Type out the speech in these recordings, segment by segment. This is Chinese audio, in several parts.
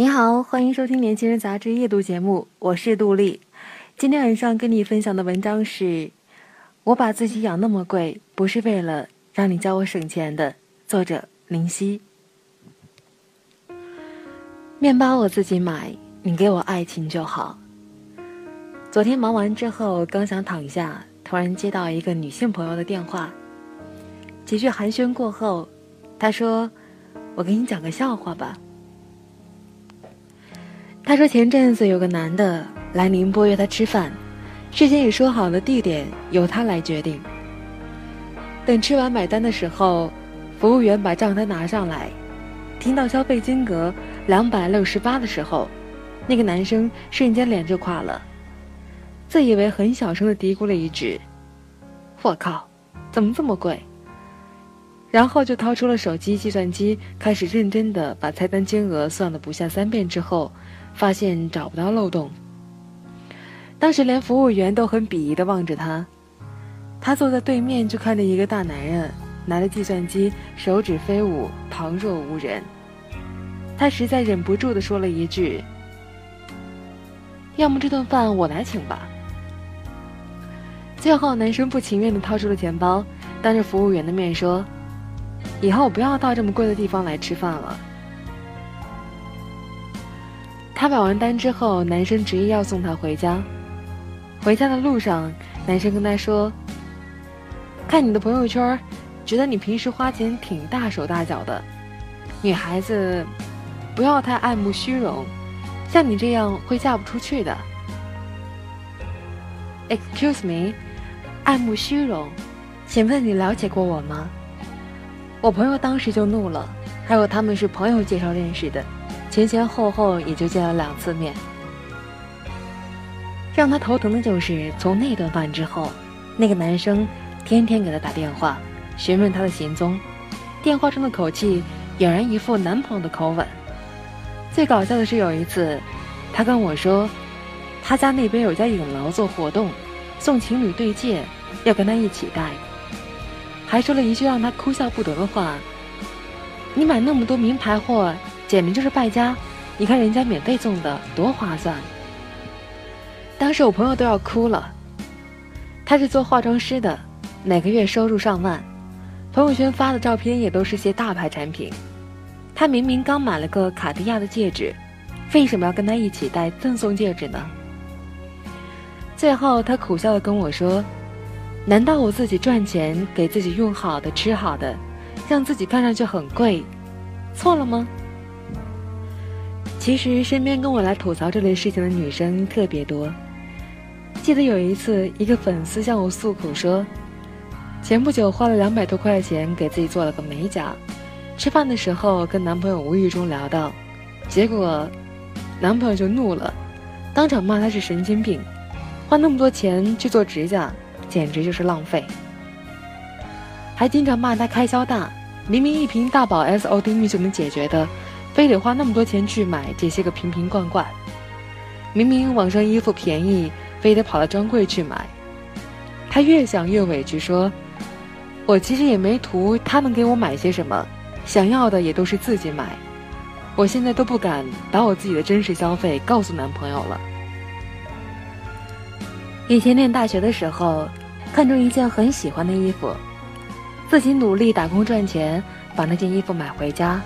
你好，欢迎收听《年轻人杂志》夜读节目，我是杜丽。今天晚上跟你分享的文章是《我把自己养那么贵，不是为了让你教我省钱的》，作者林夕。面包我自己买，你给我爱情就好。昨天忙完之后，刚想躺下，突然接到一个女性朋友的电话。几句寒暄过后，她说：“我给你讲个笑话吧。”他说：“前阵子有个男的来宁波约他吃饭，事先也说好了地点由他来决定。等吃完买单的时候，服务员把账单拿上来，听到消费金额两百六十八的时候，那个男生瞬间脸就垮了，自以为很小声的嘀咕了一句：‘我靠，怎么这么贵？’然后就掏出了手机、计算机，开始认真的把菜单金额算了不下三遍之后。”发现找不到漏洞。当时连服务员都很鄙夷的望着他，他坐在对面就看着一个大男人拿着计算机，手指飞舞，旁若无人。他实在忍不住的说了一句：“要么这顿饭我来请吧。”最后，男生不情愿的掏出了钱包，当着服务员的面说：“以后不要到这么贵的地方来吃饭了。”他买完单之后，男生执意要送她回家。回家的路上，男生跟她说：“看你的朋友圈，觉得你平时花钱挺大手大脚的。女孩子不要太爱慕虚荣，像你这样会嫁不出去的。” Excuse me，爱慕虚荣？请问你了解过我吗？我朋友当时就怒了，还有他们是朋友介绍认识的。前前后后也就见了两次面，让他头疼的就是从那顿饭之后，那个男生天天给他打电话，询问他的行踪，电话中的口气俨然一副男朋友的口吻。最搞笑的是有一次，他跟我说，他家那边有家影楼做活动，送情侣对戒，要跟他一起戴，还说了一句让他哭笑不得的话：“你买那么多名牌货。”简直就是败家！你看人家免费送的多划算。当时我朋友都要哭了。他是做化妆师的，每个月收入上万，朋友圈发的照片也都是些大牌产品。他明明刚买了个卡地亚的戒指，为什么要跟他一起戴赠送戒指呢？最后他苦笑的跟我说：“难道我自己赚钱给自己用好的、吃好的，让自己看上去很贵，错了吗？”其实身边跟我来吐槽这类事情的女生特别多。记得有一次，一个粉丝向我诉苦说，前不久花了两百多块钱给自己做了个美甲，吃饭的时候跟男朋友无意中聊到，结果男朋友就怒了，当场骂她是神经病，花那么多钱去做指甲，简直就是浪费。还经常骂她开销大，明明一瓶大宝 S O D 蜜就能解决的。非得花那么多钱去买这些个瓶瓶罐罐，明明网上衣服便宜，非得跑到专柜去买。他越想越委屈，说：“我其实也没图他们给我买些什么，想要的也都是自己买。我现在都不敢把我自己的真实消费告诉男朋友了。”以前念大学的时候，看中一件很喜欢的衣服，自己努力打工赚钱，把那件衣服买回家。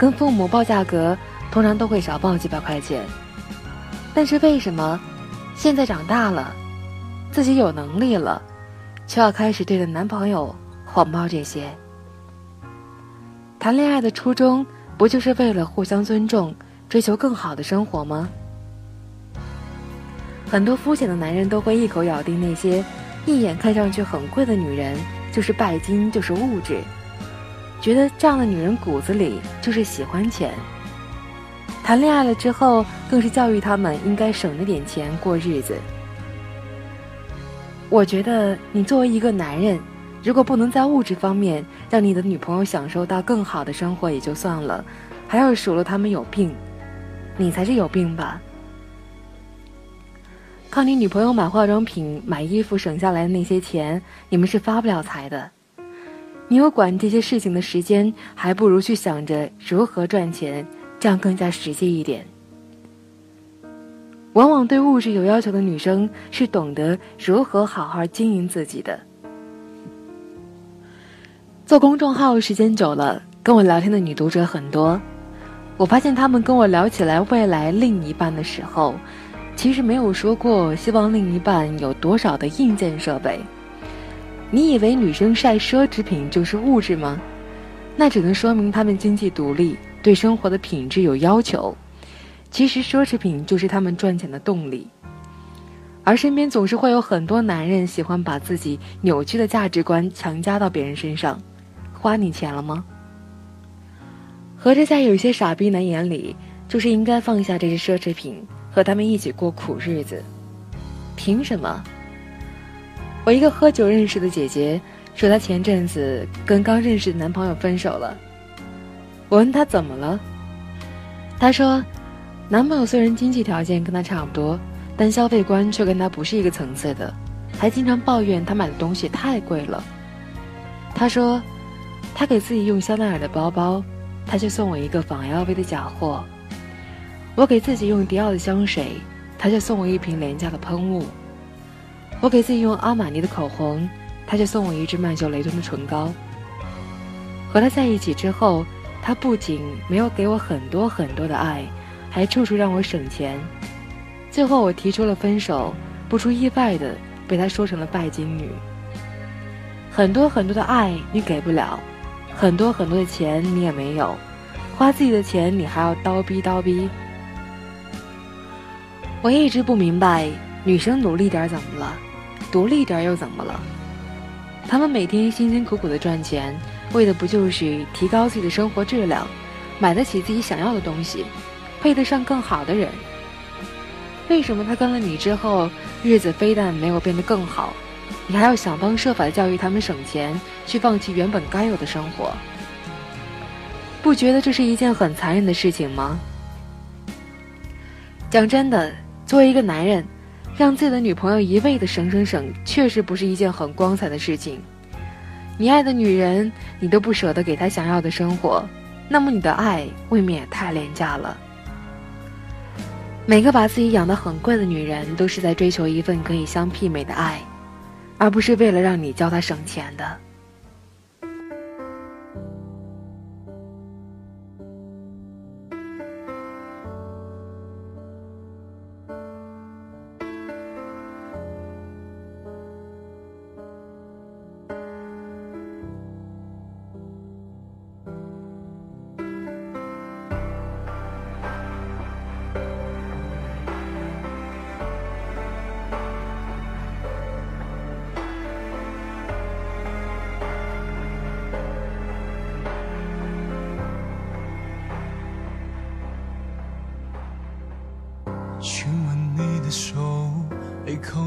跟父母报价格，通常都会少报几百块钱。但是为什么现在长大了，自己有能力了，却要开始对着男朋友谎报这些？谈恋爱的初衷不就是为了互相尊重，追求更好的生活吗？很多肤浅的男人都会一口咬定那些一眼看上去很贵的女人就是拜金，就是物质。觉得这样的女人骨子里就是喜欢钱。谈恋爱了之后，更是教育他们应该省着点钱过日子。我觉得你作为一个男人，如果不能在物质方面让你的女朋友享受到更好的生活也就算了，还要数落他们有病，你才是有病吧？靠你女朋友买化妆品、买衣服省下来的那些钱，你们是发不了财的。你有管这些事情的时间，还不如去想着如何赚钱。这样更加实际一点。往往对物质有要求的女生是懂得如何好好经营自己的。做公众号时间久了，跟我聊天的女读者很多，我发现她们跟我聊起来未来另一半的时候，其实没有说过希望另一半有多少的硬件设备。你以为女生晒奢侈品就是物质吗？那只能说明她们经济独立。对生活的品质有要求，其实奢侈品就是她们赚钱的动力。而身边总是会有很多男人喜欢把自己扭曲的价值观强加到别人身上，花你钱了吗？合着在有些傻逼男眼里，就是应该放下这些奢侈品，和他们一起过苦日子。凭什么？我一个喝酒认识的姐姐说，她前阵子跟刚认识的男朋友分手了。我问她怎么了，她说，男朋友虽然经济条件跟她差不多，但消费观却跟她不是一个层次的，还经常抱怨她买的东西太贵了。她说，他给自己用香奈儿的包包，他却送我一个仿 LV 的假货；我给自己用迪奥的香水，他却送我一瓶廉价的喷雾；我给自己用阿玛尼的口红，他却送我一支曼秀雷敦的唇膏。和他在一起之后。他不仅没有给我很多很多的爱，还处处让我省钱。最后我提出了分手，不出意外的被他说成了拜金女。很多很多的爱你给不了，很多很多的钱你也没有，花自己的钱你还要叨逼叨逼。我一直不明白，女生努力点怎么了，独立点又怎么了？他们每天辛辛苦苦的赚钱。为的不就是提高自己的生活质量，买得起自己想要的东西，配得上更好的人？为什么他跟了你之后，日子非但没有变得更好，你还要想方设法的教育他们省钱，去放弃原本该有的生活？不觉得这是一件很残忍的事情吗？讲真的，作为一个男人，让自己的女朋友一味的省省省，确实不是一件很光彩的事情。你爱的女人，你都不舍得给她想要的生活，那么你的爱未免也太廉价了。每个把自己养得很贵的女人，都是在追求一份可以相媲美的爱，而不是为了让你教她省钱的。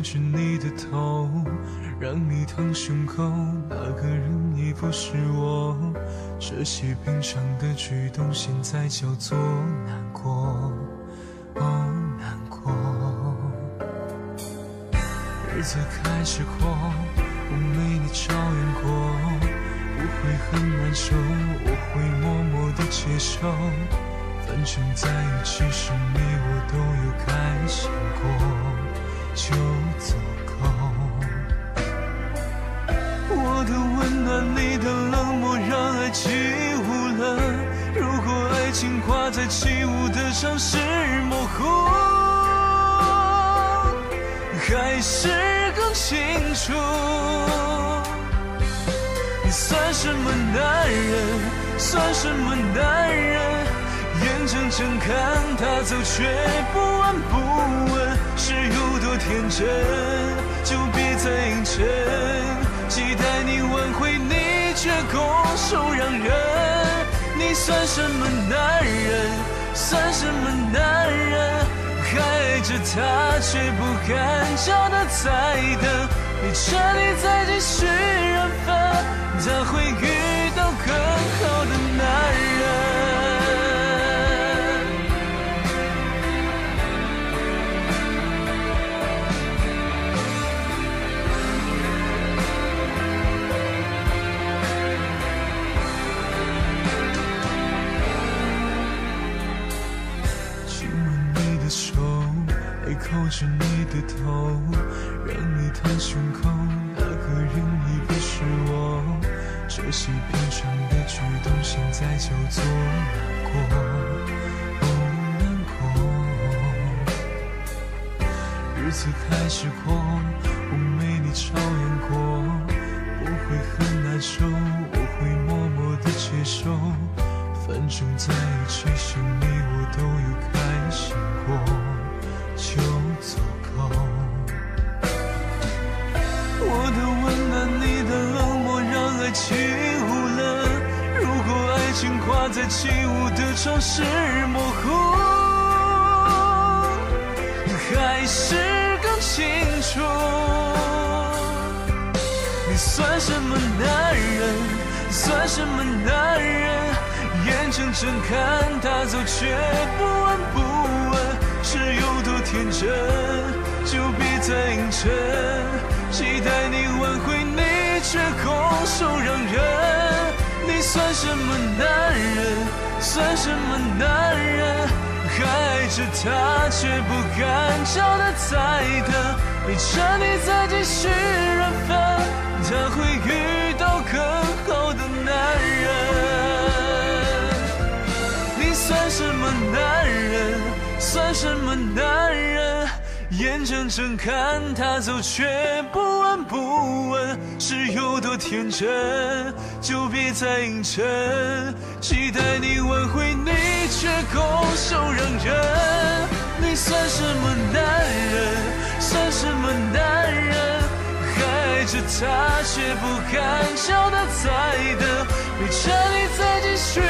扣着你的头，让你疼胸口，那个人已不是我。这些平常的举动，现在叫做难过，哦难过。日子开始过，我没你照应过，我会很难受，我会默默的接受。反正在一起时，你我都有开心过。就足够。我的温暖，你的冷漠，让爱起雾了。如果爱情挂在起雾的城市模糊，还是更清楚。你算什么男人？算什么男人？眼睁睁看他走，却不闻不问。天真，就别再硬撑。期待你挽回，你却拱手让人。你算什么男人？算什么男人？还爱着他却不敢叫他再等。你趁你再继续缘分，他会遇到更好的这些平常的举动，现在叫做难过，哦难过。日子开始过，我没你照样过，我会很难受，我会默默的接受。反正在一起时，你我都有开心过。就在起雾的城市模糊，还是更清楚。你算什么男人？算什么男人？眼睁睁看他走，却算什么男人？还爱着她，却不敢叫她再等。你趁你再继续缘分，她会遇到更好的男人。你算什么男人？算什么男人？眼睁睁看他走，却不闻不问，是有多天真？就别再硬撑。期待你挽回，你却拱手让人。你算什么男人？算什么男人？还爱着他，却不敢叫他再等。没差你再继续